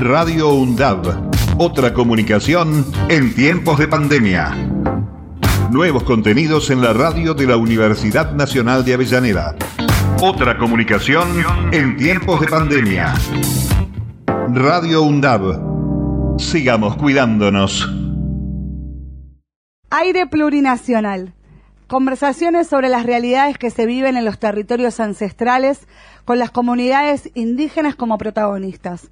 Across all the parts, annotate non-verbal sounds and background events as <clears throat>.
Radio UNDAB. Otra comunicación en tiempos de pandemia. Nuevos contenidos en la radio de la Universidad Nacional de Avellaneda. Otra comunicación en tiempos de pandemia. Radio UNDAB. Sigamos cuidándonos. Aire plurinacional. Conversaciones sobre las realidades que se viven en los territorios ancestrales con las comunidades indígenas como protagonistas.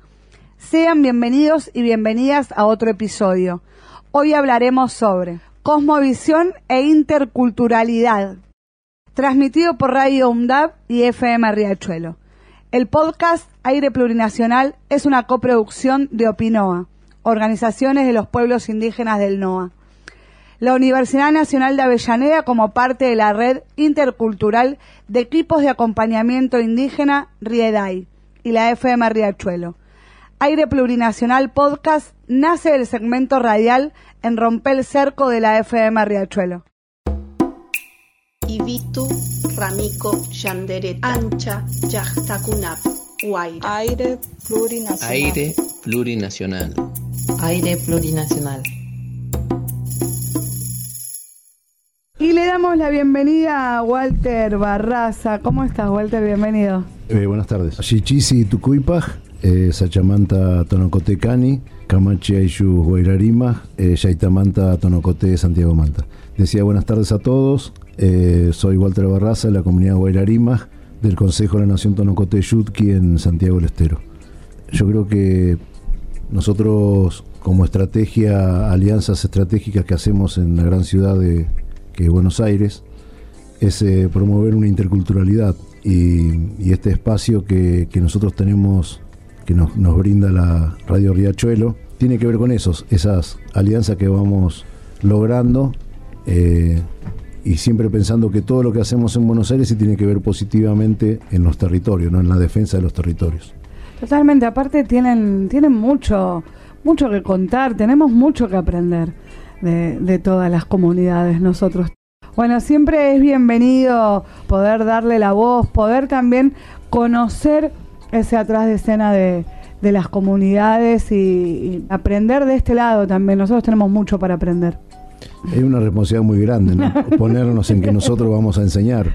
Sean bienvenidos y bienvenidas a otro episodio. Hoy hablaremos sobre cosmovisión e interculturalidad, transmitido por Radio UNDAB y FM Riachuelo. El podcast Aire Plurinacional es una coproducción de Opinoa, organizaciones de los pueblos indígenas del NOA la Universidad Nacional de Avellaneda como parte de la red intercultural de equipos de acompañamiento indígena RIEDAI y la FM Riachuelo. Aire Plurinacional Podcast nace del segmento radial en Rompel Cerco de la FM Riachuelo. Ibitu, Ramico, Yanderet, Ancha, Yachtakunap, Aire plurinacional. Aire plurinacional. Aire plurinacional. Y le damos la bienvenida a Walter Barraza. ¿Cómo estás, Walter? Bienvenido. Eh, buenas tardes. Shichisi Tucuipaj, eh, Sachamanta Tonocotecani, Camachi Aishu Guairarima, eh, Yaitamanta Tonocote Santiago Manta. Decía buenas tardes a todos. Eh, soy Walter Barraza de la comunidad Guairarima del Consejo de la Nación Tonocote Yutki en Santiago del Estero. Yo creo que nosotros, como estrategia, alianzas estratégicas que hacemos en la gran ciudad de Buenos Aires, es eh, promover una interculturalidad y, este espacio que, nosotros tenemos, que nos, brinda la Radio Riachuelo, tiene que ver con esos, esas alianzas que vamos logrando eh, y siempre pensando que todo lo que hacemos en Buenos Aires se tiene que ver positivamente en los territorios, ¿no? en la defensa de los territorios. Totalmente, aparte tienen, tienen mucho, mucho que contar, tenemos mucho que aprender de, de, todas las comunidades nosotros. Bueno, siempre es bienvenido poder darle la voz, poder también conocer ese atrás de escena de, de las comunidades y, y, aprender de este lado también. Nosotros tenemos mucho para aprender. Es una responsabilidad muy grande, ¿no? <laughs> Ponernos en que nosotros vamos a enseñar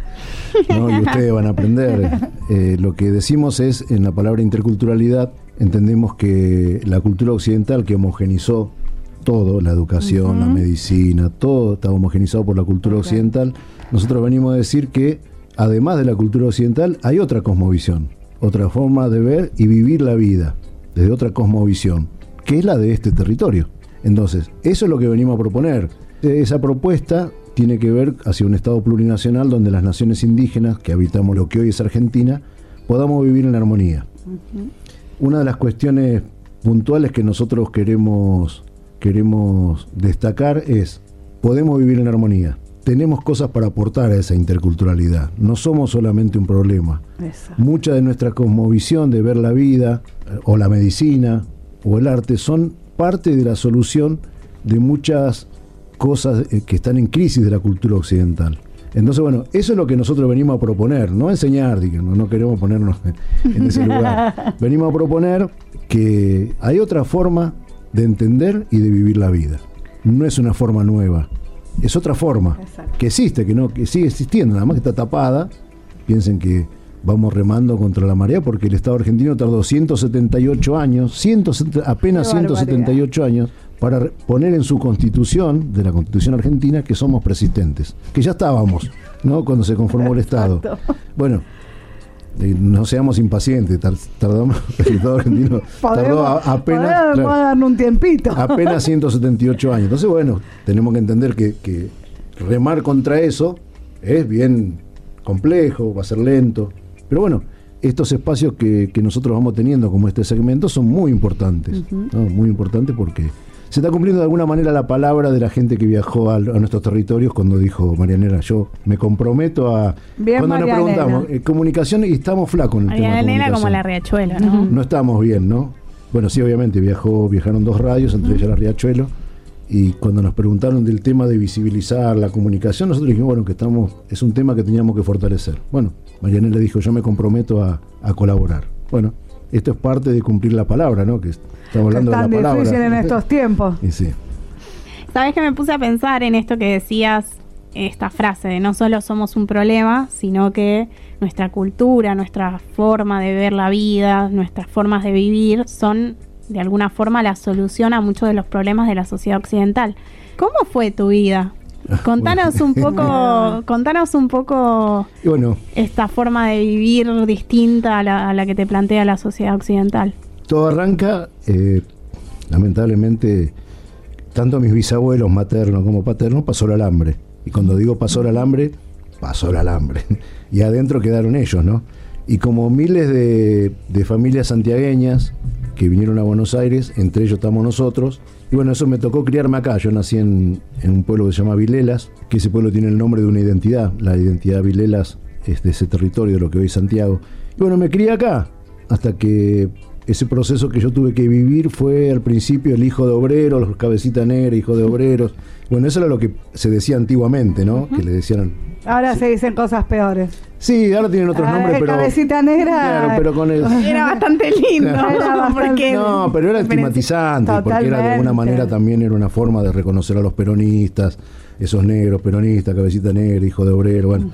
¿no? y ustedes van a aprender. Eh, lo que decimos es, en la palabra interculturalidad, entendemos que la cultura occidental que homogenizó todo, la educación, uh -huh. la medicina, todo está homogenizado por la cultura okay. occidental. Nosotros venimos a decir que además de la cultura occidental hay otra cosmovisión, otra forma de ver y vivir la vida, desde otra cosmovisión, que es la de este territorio. Entonces, eso es lo que venimos a proponer. Esa propuesta tiene que ver hacia un Estado plurinacional donde las naciones indígenas, que habitamos lo que hoy es Argentina, podamos vivir en armonía. Uh -huh. Una de las cuestiones puntuales que nosotros queremos queremos destacar es, podemos vivir en armonía, tenemos cosas para aportar a esa interculturalidad, no somos solamente un problema. Exacto. Mucha de nuestra cosmovisión de ver la vida, o la medicina, o el arte, son parte de la solución de muchas cosas eh, que están en crisis de la cultura occidental. Entonces, bueno, eso es lo que nosotros venimos a proponer, no a enseñar, digamos, no queremos ponernos <laughs> en ese lugar. <laughs> venimos a proponer que hay otra forma de entender y de vivir la vida. No es una forma nueva, es otra forma Exacto. que existe, que no que sigue existiendo, nada más que está tapada. Piensen que vamos remando contra la marea porque el Estado argentino tardó 178 años, 170, apenas 178 años para poner en su constitución, de la constitución argentina, que somos persistentes, que ya estábamos, ¿no? Cuando se conformó el Estado. Bueno, eh, no seamos impacientes, tardamos, el Estado argentino tardó a, apenas, claro, un tiempito. <laughs> apenas <laughs> 178 años. Entonces, bueno, tenemos que entender que, que, remar contra eso es bien complejo, va a ser lento, pero bueno, estos espacios que, que nosotros vamos teniendo como este segmento son muy importantes, uh -huh. ¿no? muy importantes porque se está cumpliendo de alguna manera la palabra de la gente que viajó a, a nuestros territorios cuando dijo Marianela, yo me comprometo a... Bien, cuando nos preguntamos, eh, comunicación y estamos flacos en el Marianela tema de comunicación. como la Riachuelo, ¿no? Uh -huh. No estamos bien, ¿no? Bueno, sí, obviamente viajó, viajaron dos radios, entre uh -huh. ellas la Riachuelo, y cuando nos preguntaron del tema de visibilizar la comunicación, nosotros dijimos, bueno, que estamos, es un tema que teníamos que fortalecer. Bueno, Marianela dijo, yo me comprometo a, a colaborar. Bueno, esto es parte de cumplir la palabra, ¿no? Que estamos hablando de la palabra. difícil en estos tiempos. Y sí. Sabes que me puse a pensar en esto que decías, esta frase de no solo somos un problema, sino que nuestra cultura, nuestra forma de ver la vida, nuestras formas de vivir son de alguna forma la solución a muchos de los problemas de la sociedad occidental. ¿Cómo fue tu vida? Contanos un poco, <laughs> contanos un poco bueno, esta forma de vivir distinta a la, que te plantea la sociedad occidental. Todo arranca, eh, lamentablemente, tanto mis bisabuelos maternos como paternos pasó el alambre. Y cuando digo pasó el alambre, pasó el alambre. <laughs> y adentro quedaron ellos, ¿no? Y como miles de, de familias santiagueñas que vinieron a Buenos Aires, entre ellos estamos nosotros, y bueno, eso me tocó criarme acá. Yo nací en, un pueblo que se llama Vilelas, que ese pueblo tiene el nombre de una identidad. La identidad Vilelas es de ese territorio, de lo que hoy es Santiago. Y bueno, me crié acá, hasta que ese proceso que yo tuve que vivir fue al principio el hijo de obreros, los cabecitas negras, hijo de obreros. Bueno, eso era lo que se decía antiguamente, ¿no? Que le decían. Ahora se dicen cosas peores. Sí, ahora tienen otros ah, nombres, pero. Cabecita negra. Claro, pero con el. <laughs> Era bastante lindo. no, pero era estigmatizante, porque era de alguna manera también era una forma de reconocer a los peronistas, esos negros peronistas, cabecita negra, hijo de obrero, bueno.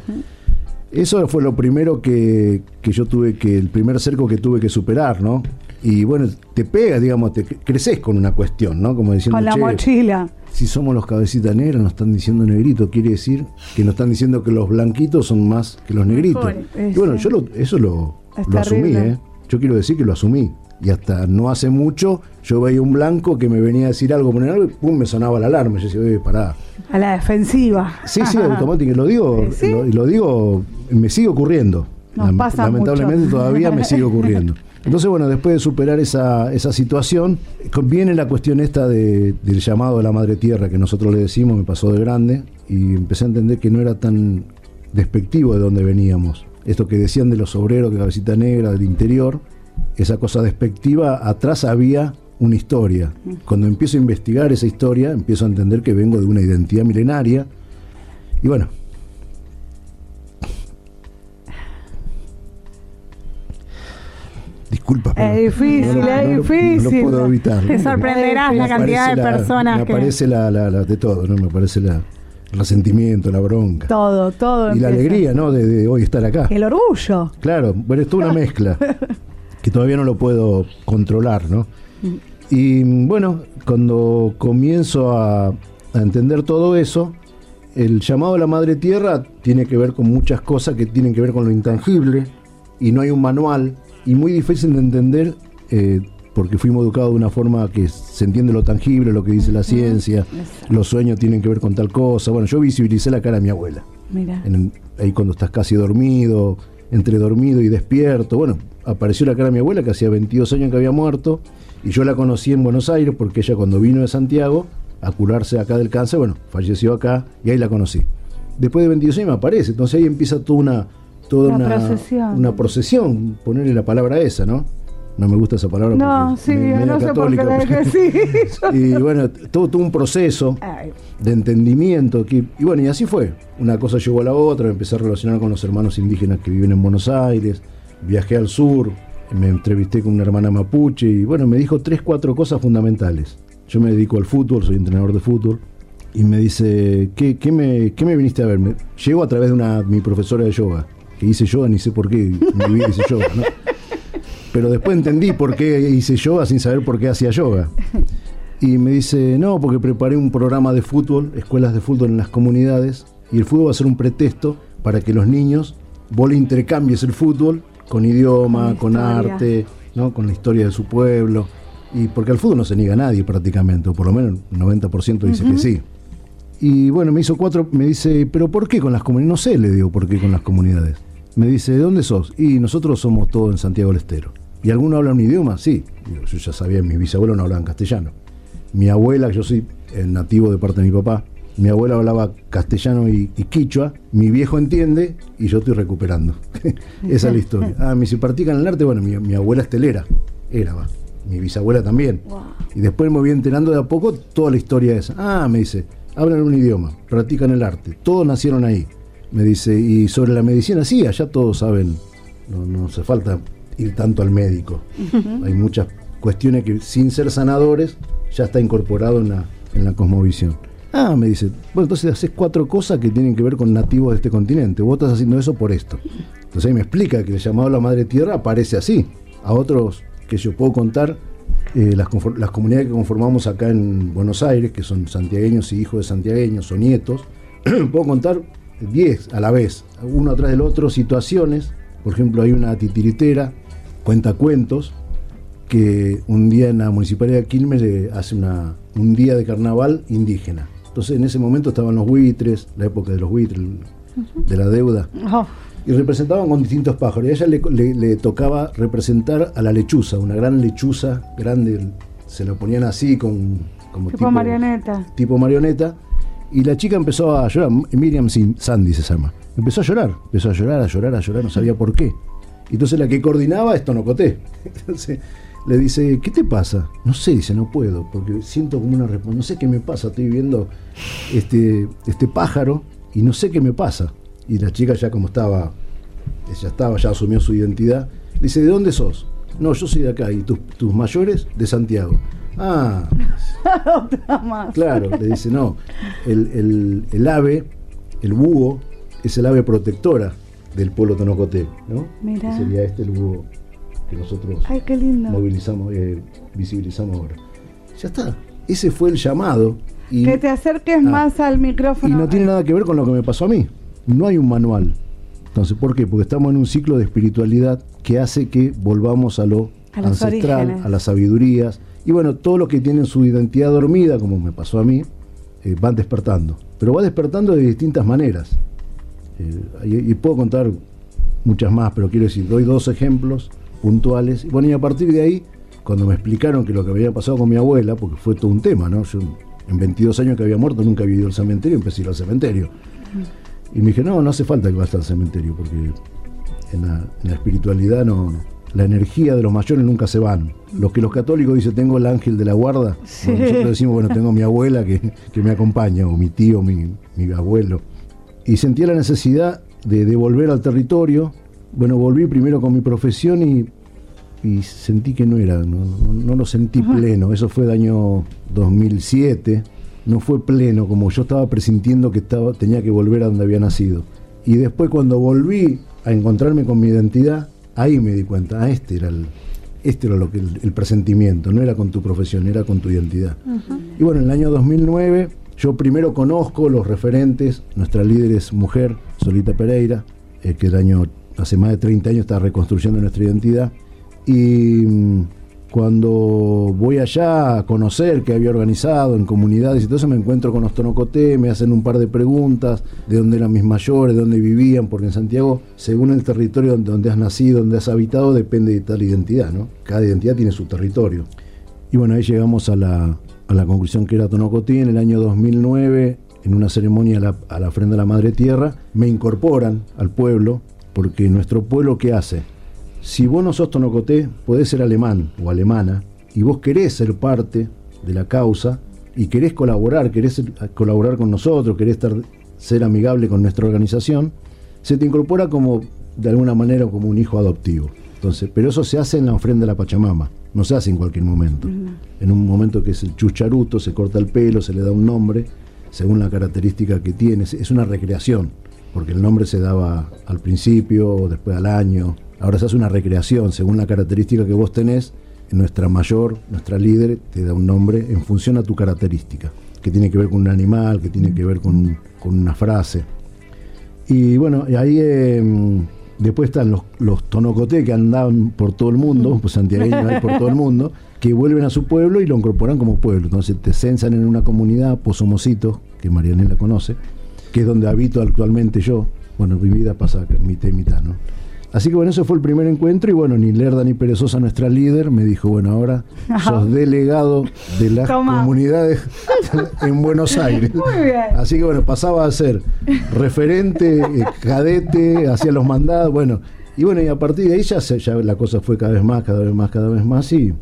Eso fue lo primero que, que, yo tuve que, el primer cerco que tuve que superar, ¿no? Y bueno, te pegas, digamos, te creces con una cuestión, ¿no? Como diciendo, con la mochila. Si somos los cabecitas negras, nos están diciendo negrito, quiere decir que nos están diciendo que los blanquitos son más que los negritos. Y bueno, yo eso lo, lo asumí, ¿eh? Yo quiero decir que lo asumí. Y hasta no hace mucho yo veía un blanco que me venía a decir algo, poner algo y pum, me sonaba la alarma. Yo decía, oye, pará. A la defensiva. Sí, sí, <laughs> automático. Lo digo, y lo digo, me sigue ocurriendo. Lamentablemente todavía me sigue ocurriendo. <laughs> Entonces, bueno, después de superar esa, esa situación, viene la cuestión esta del llamado de la madre tierra que nosotros le decimos, me pasó de grande, y empecé a entender que no era tan despectivo de donde veníamos. Esto que decían de los obreros, que cabecita negra, del interior, esa cosa despectiva, atrás había una historia. Cuando empiezo a investigar esa historia, empiezo a entender que vengo de una identidad milenaria. Y bueno. Es difícil, es difícil. No, puedo evitar. Te sorprenderás la cantidad de personas me aparece la, la, de todo, ¿no? Me aparece la, el resentimiento, la bronca. Todo, todo. Y la alegría, ¿no? De, de, hoy estar acá. El orgullo. Claro, bueno, es toda una mezcla. <laughs> que todavía no lo puedo controlar, ¿no? Y bueno, cuando comienzo a, entender todo eso, el llamado a la madre tierra tiene que ver con muchas cosas que tienen que ver con lo intangible y no hay un manual y muy difícil de entender eh, porque fuimos educados de una forma que se entiende lo tangible, lo que dice la ciencia, los sueños tienen que ver con tal cosa. Bueno, yo visibilicé la cara de mi abuela. Mira. ahí cuando estás casi dormido, entre dormido y despierto. Bueno, apareció la cara de mi abuela que hacía 22 años que había muerto y yo la conocí en Buenos Aires porque ella cuando vino de Santiago a curarse acá del cáncer, bueno, falleció acá y ahí la conocí. Después de 22 años me aparece, entonces ahí empieza toda una toda una, procesión. una procesión, ponerle la palabra esa, ¿no? No me gusta esa palabra. No, sí, no sé por qué sí. <laughs> <laughs> y bueno, todo, todo un proceso de entendimiento. Que, y bueno, y así fue. Una cosa llegó a la otra, me empecé a relacionar con los hermanos indígenas que viven en Buenos Aires, viajé al sur, me entrevisté con una hermana mapuche y bueno, me dijo tres, cuatro cosas fundamentales. Yo me dedico al fútbol, soy entrenador de fútbol. Y me dice, ¿qué, qué me, qué me viniste a ver? llego a través de una, mi profesora de yoga, que hice yoga, ni sé por qué mi vida hice yoga, ¿no? Pero después entendí por qué hice yoga sin saber por qué hacía yoga. Y me dice, no, porque preparé un programa de fútbol, escuelas de fútbol en las comunidades, y el fútbol va a ser un pretexto para que los niños, vos le intercambies el fútbol con idioma, con, arte, ¿no? con la historia de su pueblo. Y porque al fútbol no se niega a nadie prácticamente, o por lo menos el 90% dice que sí. Y bueno, me hizo cuatro, me dice, ¿pero por qué con las comunidades? No sé, le digo, ¿por qué con las comunidades? Me dice, ¿de dónde sos? Y nosotros somos todos en Santiago del Estero. ¿Y alguno habla un idioma? Sí. yo ya sabía, mis bisabuelos no hablaban castellano. Mi abuela, yo soy nativo de parte de mi papá, mi abuela hablaba castellano y, quichua, mi viejo entiende y yo estoy recuperando. <laughs> Esa es la historia. Ah, me se practican el arte, bueno, mi, abuela es telera, era, va. Mi bisabuela también. Y después me voy enterando de a poco toda la historia esa. Ah, me dice, hablan un idioma, practican el arte, todos nacieron ahí. Me dice, y sobre la medicina, sí, allá todos saben, no, no hace falta ir tanto al médico. Hay muchas cuestiones que sin ser sanadores ya está incorporado en la, en la cosmovisión. Ah, me dice, bueno, entonces haces cuatro cosas que tienen que ver con nativos de este continente. Vos estás haciendo eso por esto. Entonces ahí me explica que el llamado a la Madre Tierra aparece así. A otros que yo puedo contar, eh, las, las, comunidades que conformamos acá en Buenos Aires, que son santiagueños y hijos de santiagueños o nietos, <clears throat> puedo contar 10 a la vez, uno atrás del otro, situaciones. Por ejemplo, hay una titiritera, cuenta cuentos, que un día en la municipalidad de Quilmes le hace una, un día de carnaval indígena. Entonces en ese momento estaban los buitres, la época de los buitres, de la deuda. Oh. Y representaban con distintos pájaros. Y a ella le, tocaba representar a la lechuza, una gran lechuza grande. Se la ponían así, con, como tipo, marioneta. Tipo marioneta. Y la chica empezó a llorar. Miriam Sandy se llama. Empezó a llorar. Empezó a llorar, a llorar, a llorar. No sabía por qué. Entonces la que coordinaba es Tonocoté. <laughs> Entonces le dice, ¿qué te pasa? No sé, dice, no puedo, porque siento como una respuesta, no sé qué me pasa, estoy viendo este, este pájaro y no sé qué me pasa. Y la chica ya como estaba, ya estaba, ya asumió su identidad, dice, ¿de dónde sos? No, yo soy de acá, y tus, tus mayores de Santiago. Ah, <laughs> claro, le dice, no, el, el ave, el búho, es el ave protectora del pueblo tonocoté, ¿no? Sería este el búho que nosotros movilizamos, eh, visibilizamos ahora. Ya está, ese fue el llamado. Y, que te acerques ah. más al micrófono. Y no tiene nada que ver con lo que me pasó a mí. No hay un manual. Entonces, ¿por qué? Porque estamos en un ciclo de espiritualidad que hace que volvamos a lo ancestral, a las sabidurías. Y bueno, todo lo que tienen su identidad dormida, como me pasó a mí, eh, van despertando. Pero va despertando de distintas maneras. Eh, y, y, puedo contar muchas más, pero quiero decir, doy dos ejemplos puntuales. Bueno, y a partir de ahí, cuando me explicaron que lo que había pasado con mi abuela, porque fue todo un tema, ¿no? Yo en 22 años que había muerto nunca había ido al cementerio, empecé a ir al cementerio. Y me dije, no, no hace falta que vayas al cementerio, porque en la, espiritualidad no, la energía de los mayores nunca se van. Los que los católicos dicen, tengo el ángel de la guarda, nosotros decimos, bueno, tengo mi abuela que, me acompaña, o mi tío, mi, mi abuelo. Y sentía la necesidad de, de volver al territorio, bueno, volví primero con mi profesión y, sentí que no era, no, lo sentí pleno. Eso fue el año 2007. No fue pleno, como yo estaba presintiendo que estaba, tenía que volver a donde había nacido. Y después cuando volví a encontrarme con mi identidad, ahí me di cuenta, ah, este era el, este era lo que el, presentimiento, no era con tu profesión, era con tu identidad. Y bueno, en el año 2009 yo primero conozco los referentes, nuestra líder es mujer, Solita Pereira, eh, que el año hace más de 30 años está reconstruyendo nuestra identidad. Y mm, cuando voy allá a conocer que había organizado en comunidades eso, me encuentro con los tonocoté, me hacen un par de preguntas de dónde eran mis mayores, de dónde vivían, porque en Santiago, según el territorio donde has nacido, donde has habitado, depende de tal identidad, ¿no? Cada identidad tiene su territorio. Y bueno, ahí llegamos a la, a la conclusión que era Tonocoté en el año 2009, en una ceremonia a la, a la ofrenda a la Madre Tierra, me incorporan al pueblo porque nuestro pueblo, ¿qué hace? Si vos no sos tonocoté, podés ser alemán o alemana, y vos querés ser parte de la causa, y querés colaborar, querés colaborar con nosotros, querés estar, ser amigable con nuestra organización, se te incorpora como, de alguna manera, como un hijo adoptivo. Entonces, pero eso se hace en la ofrenda de la Pachamama, no se hace en cualquier momento. En un momento que es el chucharuto, se corta el pelo, se le da un nombre, según la característica que tiene, es una recreación porque el nombre se daba al principio, después al año. Ahora se hace una recreación según la característica que vos tenés. Nuestra mayor, nuestra líder, te da un nombre en función a tu característica, que tiene que ver con un animal, que tiene que ver con, una frase. Y bueno, ahí em, después están los, los tonocoté que andaban por todo el mundo, <laughs> pues santiagueños hay por todo el mundo, que vuelven a su pueblo y lo incorporan como pueblo. Entonces te censan en una comunidad, Pozomocito, que Marianela conoce, que es donde habito actualmente yo. Bueno, mi vida pasa mitad y mitad, ¿no? Así que bueno, ese fue el primer encuentro y bueno, ni Lerda ni Perezosa, nuestra líder, me dijo, bueno, ahora <laughs> sos delegado de las comunidades <laughs> en Buenos Aires. Muy bien. Así que bueno, pasaba a ser referente, eh, cadete, hacía los mandados, bueno, y bueno, y a partir de ahí ya, ya la cosa fue cada vez más, cada vez más, cada vez más y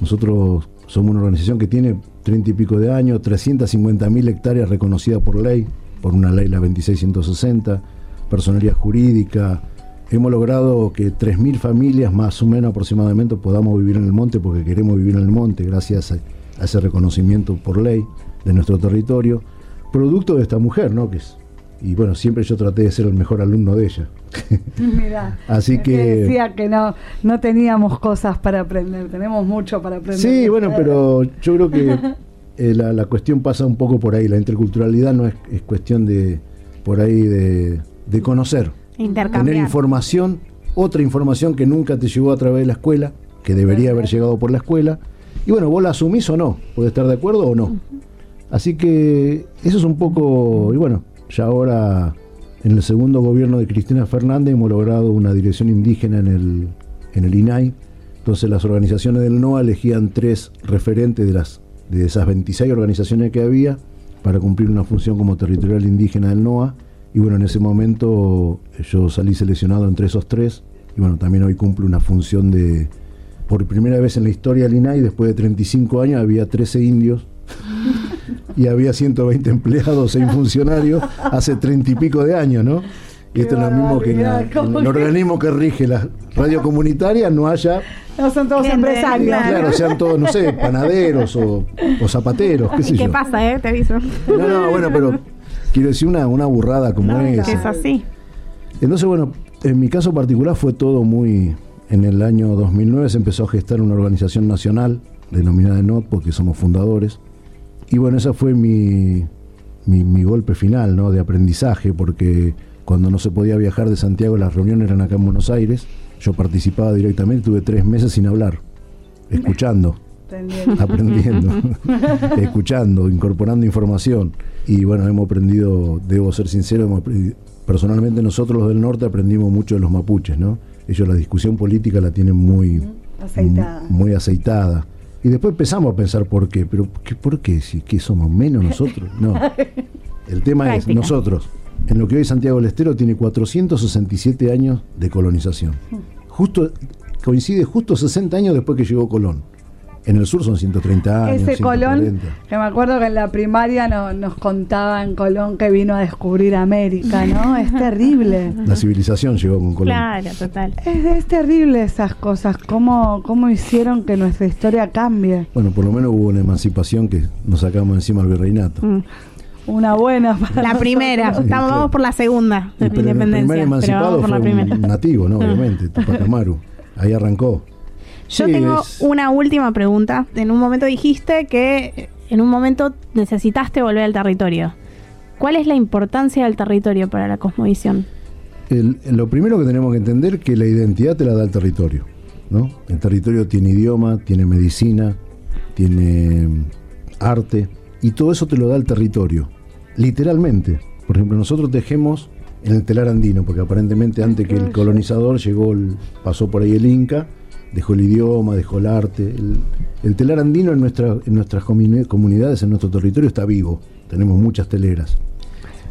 nosotros somos una organización que tiene treinta y pico de años, 350 mil hectáreas reconocidas por ley, por una ley, la 2660, personería jurídica, hemos logrado que 3.000 familias más o menos aproximadamente podamos vivir en el monte porque queremos vivir en el monte gracias a, ese reconocimiento por ley de nuestro territorio, producto de esta mujer, ¿no? Que es, y bueno, siempre yo traté de ser el mejor alumno de ella. <laughs> Mira, <laughs> así que decía que no no teníamos cosas para aprender, tenemos mucho para aprender. Sí, bueno, pero yo creo que eh, la, cuestión pasa un poco por ahí, la interculturalidad no es, es cuestión de por ahí de, de conocer Tener información, otra información que nunca te llegó a través de la escuela, que debería haber llegado por la escuela. Y bueno, vos la asumís o no, puede estar de acuerdo o no. Así que eso es un poco, y bueno, ya ahora en el segundo gobierno de Cristina Fernández hemos logrado una dirección indígena en el, en el INAI. Entonces las organizaciones del NOA elegían tres referentes de, las, de esas 26 organizaciones que había para cumplir una función como territorial indígena del NOA y bueno, en ese momento eh, yo salí seleccionado entre esos tres. Y bueno, también hoy cumplo una función de. Por primera vez en la historia del INAI, después de 35 años, había 13 indios <laughs> y había 120 empleados, 6 funcionarios, hace 30 y pico de años, ¿no? Y esto es lo mismo que en, el organismo que rige la radio comunitaria no haya. No son todos empresarios. Claro, sean todos, no sé, panaderos o, zapateros, qué sé ¿Qué pasa, eh? Te aviso. No, no, bueno, pero quiero decir, una, una burrada como esa. Es así. Entonces, bueno, en mi caso particular fue todo muy... En el año 2009 se empezó a gestar una organización nacional denominada NOT, porque somos fundadores. Y bueno, ese fue mi, mi, golpe final ¿no? de aprendizaje, porque cuando no se podía viajar de Santiago, las reuniones eran acá en Buenos Aires, yo participaba directamente, tuve tres meses sin hablar, escuchando aprendiendo, <laughs> escuchando, incorporando información. Y bueno, hemos aprendido, debo ser sincero, personalmente nosotros los del norte aprendimos mucho de los mapuches, ¿no? Ellos la discusión política la tienen muy aceitada. Muy aceitada. Y después empezamos a pensar por qué, pero ¿qué, ¿por qué? Si que somos menos nosotros. No. <laughs> El tema es nosotros. En lo que hoy Santiago del Estero tiene 467 años de colonización. Justo coincide justo 60 años después que llegó Colón. En el sur son 130 años. Ese Colón, que me acuerdo que en la primaria no, nos contaban Colón que vino a descubrir América, ¿no? <laughs> Es terrible. La civilización llegó con Colón. Claro, total. Es, terrible esas cosas, cómo, cómo hicieron que nuestra historia cambie. Bueno, por lo menos hubo una emancipación que nos sacamos encima al virreinato. Mm. Una buena La primera, Estamos, vamos por la segunda de la independencia. El primer emancipado fue un nativo, ¿no? Obviamente, Tupac Amaru. Ahí arrancó. Yo tengo una última pregunta. En un momento dijiste que en un momento necesitaste volver al territorio. ¿Cuál es la importancia del territorio para la cosmovisión? lo primero que tenemos que entender es que la identidad te la da el territorio. ¿no? El territorio tiene idioma, tiene medicina, tiene mm, arte, y todo eso te lo da el territorio, literalmente. Por ejemplo, nosotros tejemos en el telar andino, porque aparentemente antes que el colonizador llegó, pasó por ahí el Inca, dejó el idioma, dejó el arte. El, telar andino en, nuestra, en nuestras comunidades, en nuestro territorio, está vivo. Tenemos muchas teleras.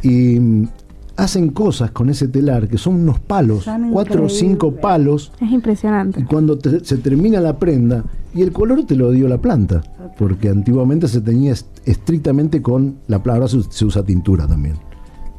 Y mm, hacen cosas con ese telar que son unos palos, cuatro o cinco palos. Es impresionante. Y cuando se termina la prenda, y el color te lo dio la planta, porque antiguamente se tenía estrictamente con la planta, ahora se usa tintura también.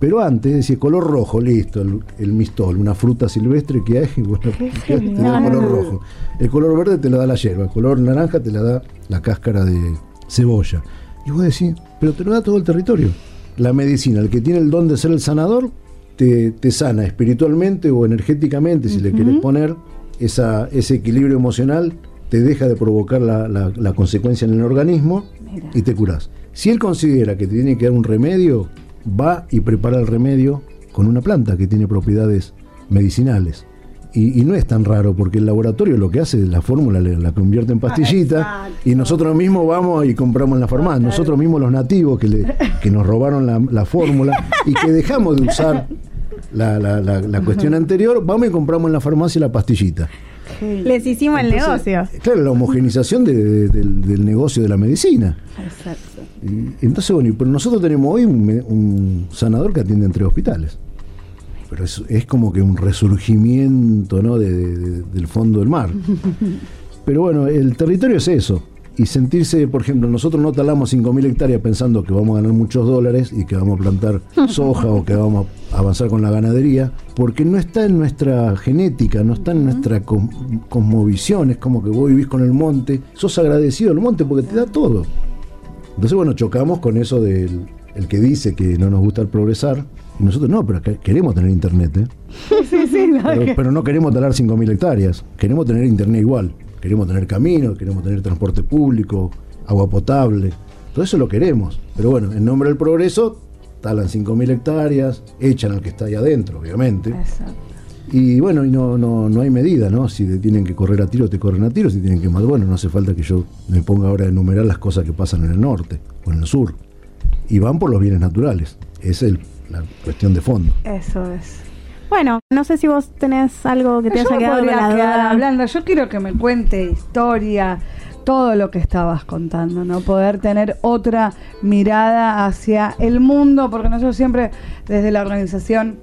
Pero antes decía color rojo, listo, el, mistol, una fruta silvestre que hay, <laughs> bueno, te da color rojo. El color verde te lo da la hierba, el color naranja te la da la cáscara de cebolla. Y vos decís, pero te lo da todo el territorio. La medicina, el que tiene el don de ser el sanador, te, sana espiritualmente o energéticamente, si le querés poner, esa, ese equilibrio emocional te deja de provocar la, consecuencia en el organismo y te curás. Si él considera que te tiene que dar un remedio, va y prepara el remedio con una planta que tiene propiedades medicinales. Y, no es tan raro porque el laboratorio lo que hace es la fórmula la, convierte en pastillita y nosotros mismos vamos y compramos en la farmacia. Nosotros mismos los nativos que, le, que nos robaron la, fórmula y que dejamos de usar la, la, cuestión anterior, vamos y compramos en la farmacia la pastillita. Les hicimos el negocio. Claro, la homogenización del, negocio de la medicina. Exacto entonces, bueno, pero nosotros tenemos hoy un, sanador que atiende entre hospitales. Pero es, como que un resurgimiento ¿no? del fondo del mar. <laughs> Pero bueno, el territorio es eso. y sentirse, por ejemplo, nosotros no talamos 5.000 hectáreas pensando que vamos a ganar muchos dólares y que vamos a plantar <laughs> soja o que vamos a avanzar con la ganadería, porque no está en nuestra genética, no está en nuestra cosmovisión, es como que vos vivís con el monte, sos agradecido al monte porque te da todo. Entonces, bueno, chocamos con eso del el que dice que no nos gusta el progresar, y nosotros no, pero queremos tener internet, ¿eh? Sí, sí, pero, pero no queremos talar 5.000 hectáreas, queremos tener internet igual. Queremos tener caminos, queremos tener transporte público, agua potable, todo eso lo queremos. Pero bueno, en nombre del progreso, talan 5.000 hectáreas, echan al que está ahí adentro, obviamente. Exacto. Y bueno, y no, no, no hay medida, ¿no? Si te tienen que correr a tiro, te corren a tiro, si tienen que más, bueno, no hace falta que yo me ponga ahora a enumerar las cosas que pasan en el norte o en el sur. Y van por los bienes naturales. Esa es la cuestión de fondo. Eso es. Bueno, no sé si vos tenés algo que te haya quedado la hablando. Yo quiero que me cuente historia, todo lo que estabas contando, ¿no? Poder tener otra mirada hacia el mundo, porque nosotros siempre desde la organización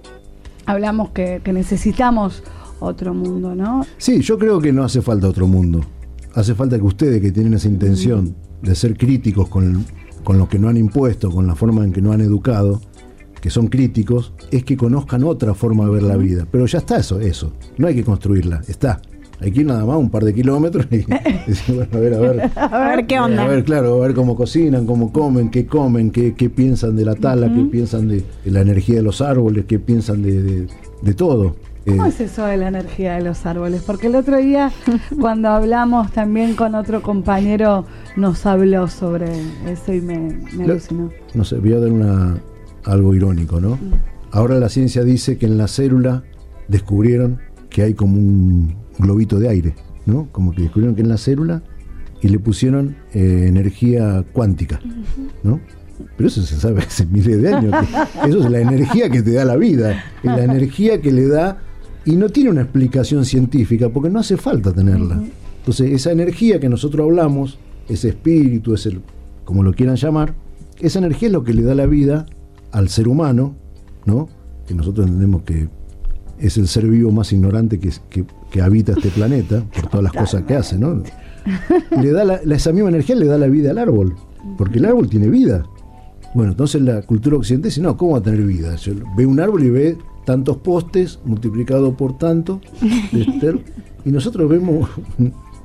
hablamos que, necesitamos otro mundo, ¿no? Sí, yo creo que no hace falta otro mundo. Hace falta que ustedes que tienen esa intención de ser críticos con, con lo que no han impuesto, con la forma en que no han educado, que son críticos, es que conozcan otra forma de ver la vida. Pero ya está eso, eso. No hay que construirla, está. Ir nada más un par de kilómetros y <laughs> bueno, a ver, a ver. A ver qué onda. A ver, claro, a ver cómo cocinan, cómo comen, qué comen, qué, qué piensan de la tala, qué piensan de, la energía de los árboles, qué piensan de, de, todo. ¿Cómo eh, es eso de la energía de los árboles? Porque el otro día, <laughs> cuando hablamos también con otro compañero, nos habló sobre eso y me, me alucinó. No sé, voy a dar una, algo irónico, ¿no? Ahora la ciencia dice que en la célula descubrieron que hay como un globito de aire, ¿no? Como que descubrieron que en la célula y le pusieron eh, energía cuántica, ¿no? Pero eso se sabe hace <laughs> miles de años. eso es la energía que te da la vida, es la energía que le da y no tiene una explicación científica porque no hace falta tenerla. Entonces, esa energía que nosotros hablamos, ese espíritu, ese, como lo quieran llamar, esa energía es lo que le da la vida al ser humano, ¿no? que nosotros entendemos que es el ser vivo más ignorante que, que, habita este planeta, por todas las cosas que hace, ¿no? Le da la, esa misma energía le da la vida al árbol, porque el árbol tiene vida. Bueno, entonces la cultura occidental dice, no, ¿cómo va a tener vida? ve un árbol y ve tantos postes multiplicado por tanto, y nosotros vemos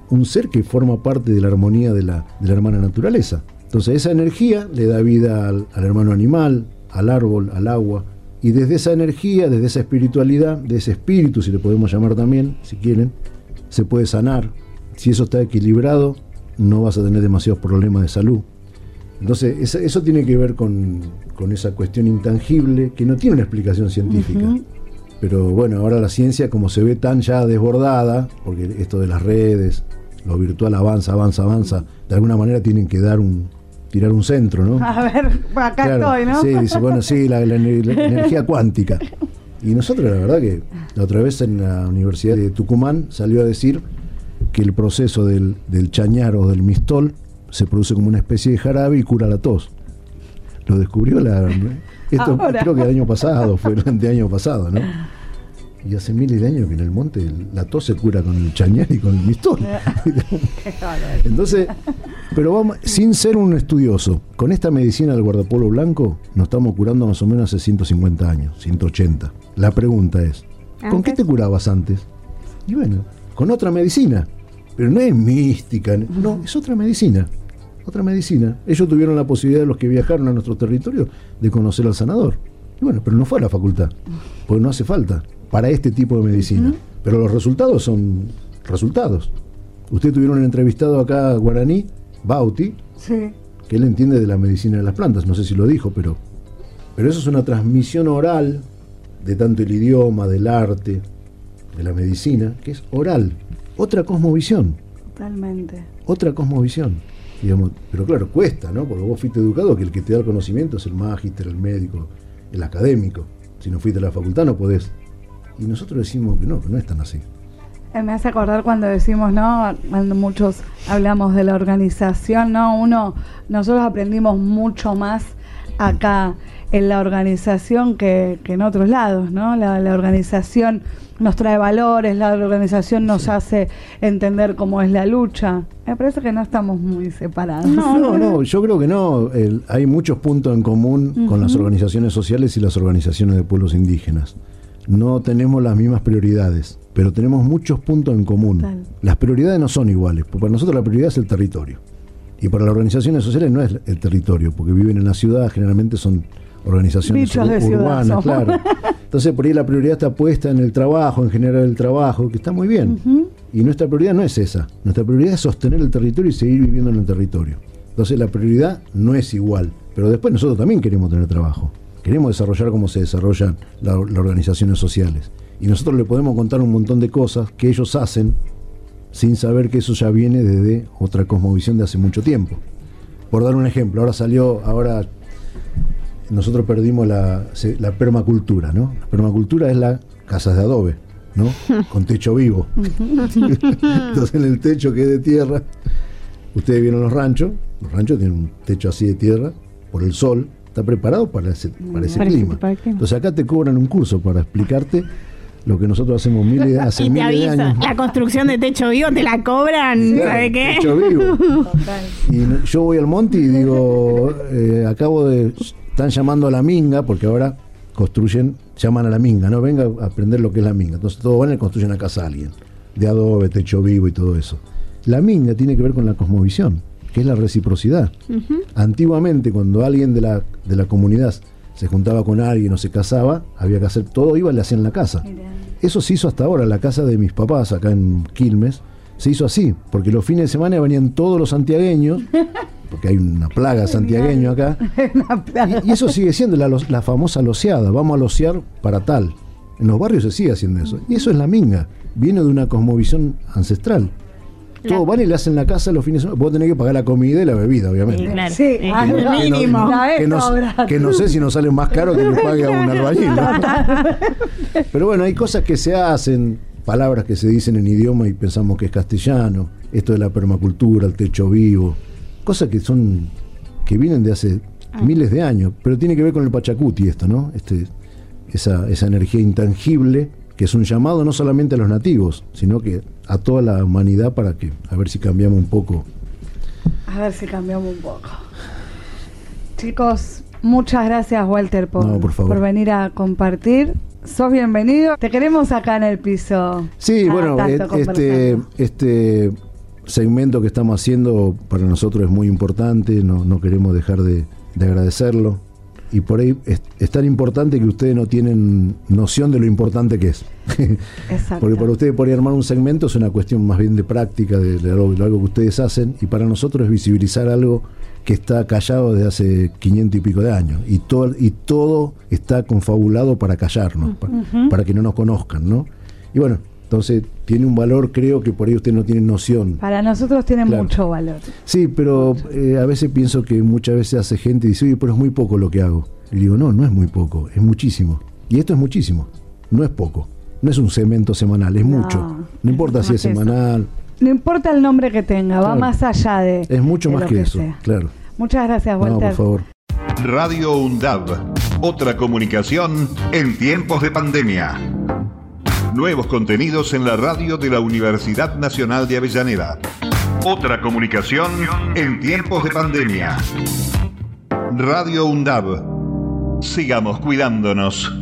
un, ser que forma parte de la armonía de la, de la hermana naturaleza. Entonces esa energía le da vida al hermano animal, al árbol, al agua, y desde esa energía, desde esa espiritualidad, de ese espíritu, si le podemos llamar también, si quieren, se puede sanar. Si eso está equilibrado, no vas a tener demasiados problemas de salud. Entonces, eso, tiene que ver con, esa cuestión intangible que no tiene una explicación científica. Pero bueno, ahora la ciencia, como se ve tan ya desbordada, porque esto de las redes, lo virtual avanza, avanza, avanza, de alguna manera tienen que dar un, tirar un centro, ¿no? A ver, acá estoy, ¿no? Sí, dice, bueno, sí, la, <laughs> energía cuántica. Y nosotros, la verdad que la otra vez en la Universidad de Tucumán salió a decir que el proceso del, del chañar o del mistol se produce como una especie de jarabe y cura la tos. Lo descubrió la... Esto creo que el año pasado, fue el año pasado, ¿no? Y hace miles de años que en el monte la tos se cura con el chañar y con el mistol. <laughs> <laughs> Entonces, pero vamos, sin ser un estudioso, con esta medicina del guardapolo blanco nos estamos curando más o menos hace 150 años, 180. La pregunta es, ¿con qué te curabas antes? Y bueno, con otra medicina. Pero no es mística, no, es otra medicina. Otra medicina. Ellos tuvieron la posibilidad, los que viajaron a nuestro territorio, de conocer al sanador. Y bueno, pero no fue a la facultad, porque no hace falta para este tipo de medicina. Pero los resultados son resultados. Usted tuvieron un entrevistado acá, Guaraní, Bauti, que él entiende de la medicina de las plantas, no sé si lo dijo, pero, pero eso es una transmisión oral de tanto el idioma, del arte, de la medicina, que es oral. Otra cosmovisión. Totalmente. Otra cosmovisión. Digamos, pero claro, cuesta, ¿no? Porque vos fuiste educado que el que te da el conocimiento es el magíster, el médico, el académico. Si no fuiste a la facultad no podés y nosotros decimos que no, que no es tan así. Eh, me hace acordar cuando decimos, ¿no? Cuando muchos hablamos de la organización, ¿no? Uno, nosotros aprendimos mucho más acá en la organización que, en otros lados, ¿no? La, organización nos trae valores, la organización nos hace entender cómo es la lucha. Me parece que no estamos muy separados. No, no, no yo creo que no. hay muchos puntos en común con las organizaciones sociales y las organizaciones de pueblos indígenas. No tenemos las mismas prioridades, pero tenemos muchos puntos en común. Las prioridades no son iguales, porque para nosotros la prioridad es el territorio. Y para las organizaciones sociales no es el territorio, porque viven en la ciudad, generalmente son organizaciones urbanas, claro. <laughs> Entonces por ahí la prioridad está puesta en el trabajo, en generar el trabajo, que está muy bien. Y nuestra prioridad no es esa. Nuestra prioridad es sostener el territorio y seguir viviendo en el territorio. Entonces la prioridad no es igual. Pero después nosotros también queremos tener trabajo. Queremos desarrollar como se desarrollan las organizaciones sociales. Y nosotros le podemos contar un montón de cosas que ellos hacen sin saber que eso ya viene desde otra cosmovisión de hace mucho tiempo. Por dar un ejemplo, ahora salió, ahora nosotros perdimos la, permacultura, ¿no? La permacultura es la casas de adobe, ¿no? <laughs> Con techo vivo. <laughs> Entonces en el techo que es de tierra, ustedes vieron los ranchos, los ranchos tienen un techo así de tierra, por el sol, está preparado para ese, para ese clima. Entonces acá te cobran un curso para explicarte lo que nosotros hacemos miles, <laughs> hace y miles de años. La construcción de techo vivo te la cobran, ¿sabe qué? Techo vivo. Y yo voy al monte y digo, eh, acabo de están llamando a la minga, porque ahora construyen, llaman a la minga, no venga a aprender lo que es la minga. Entonces todos van y construyen a casa a alguien, de adobe, techo vivo y todo eso. La minga tiene que ver con la cosmovisión, que es la reciprocidad. Antiguamente, cuando alguien de la, de la comunidad se juntaba con alguien o se casaba, había que hacer todo, iba y le hacían la casa. Eso se hizo hasta ahora, la casa de mis papás acá en Quilmes, se hizo así, porque los fines de semana venían todos los santiagueños <laughs> porque hay una plaga santiagueño acá. <laughs> Y, eso sigue siendo la, famosa loceada, vamos a locear para tal. En los barrios se sigue haciendo eso. Y eso es la minga, viene de una cosmovisión ancestral. Todo van y le hacen la casa los fines de semana. Vos tenés que pagar la comida y la bebida, obviamente. Sí, mínimo. Que no, sé si nos sale más caro que le pague a un albañil. Pero bueno, hay cosas que se hacen, palabras que se dicen en idioma y pensamos que es castellano. Esto de la permacultura, el techo vivo cosas que son que vienen de hace ah. miles de años, pero tiene que ver con el Pachacuti esto, ¿no? Este, esa, esa energía intangible que es un llamado no solamente a los nativos, sino que a toda la humanidad para que, a ver si cambiamos un poco. A ver si cambiamos un poco. Chicos, muchas gracias Walter por, por, venir a compartir. Sos bienvenido. Te queremos acá en el piso. Sí, bueno, eh, este, este segmento que estamos haciendo para nosotros es muy importante, no, queremos dejar de, agradecerlo. Y por ahí es, tan importante que ustedes no tienen noción de lo importante que es. <laughs> Porque para ustedes por ahí armar un segmento es una cuestión más bien de práctica, de, algo, que ustedes hacen, y para nosotros es visibilizar algo que está callado desde hace 500 y pico de años. Y todo, y todo está confabulado para callarnos, para, para que no nos conozcan, ¿no? Y bueno, entonces tiene un valor, creo que por ahí usted no tiene noción. Para nosotros tiene mucho valor. Sí, pero eh, a veces pienso que muchas veces hace gente y dice, oye, pero es muy poco lo que hago. Y digo, no, no es muy poco, es muchísimo. Y esto es muchísimo, no es poco. No es un cemento semanal, es mucho. No importa si es semanal. No importa el nombre que tenga, va más allá de. Es mucho más que, eso, claro. Muchas gracias, Walter. No, por favor. Radio UNDAV, otra comunicación en tiempos de pandemia. Nuevos contenidos en la radio de la Universidad Nacional de Avellaneda. Otra comunicación en tiempos de pandemia. Radio UNDAB. Sigamos cuidándonos.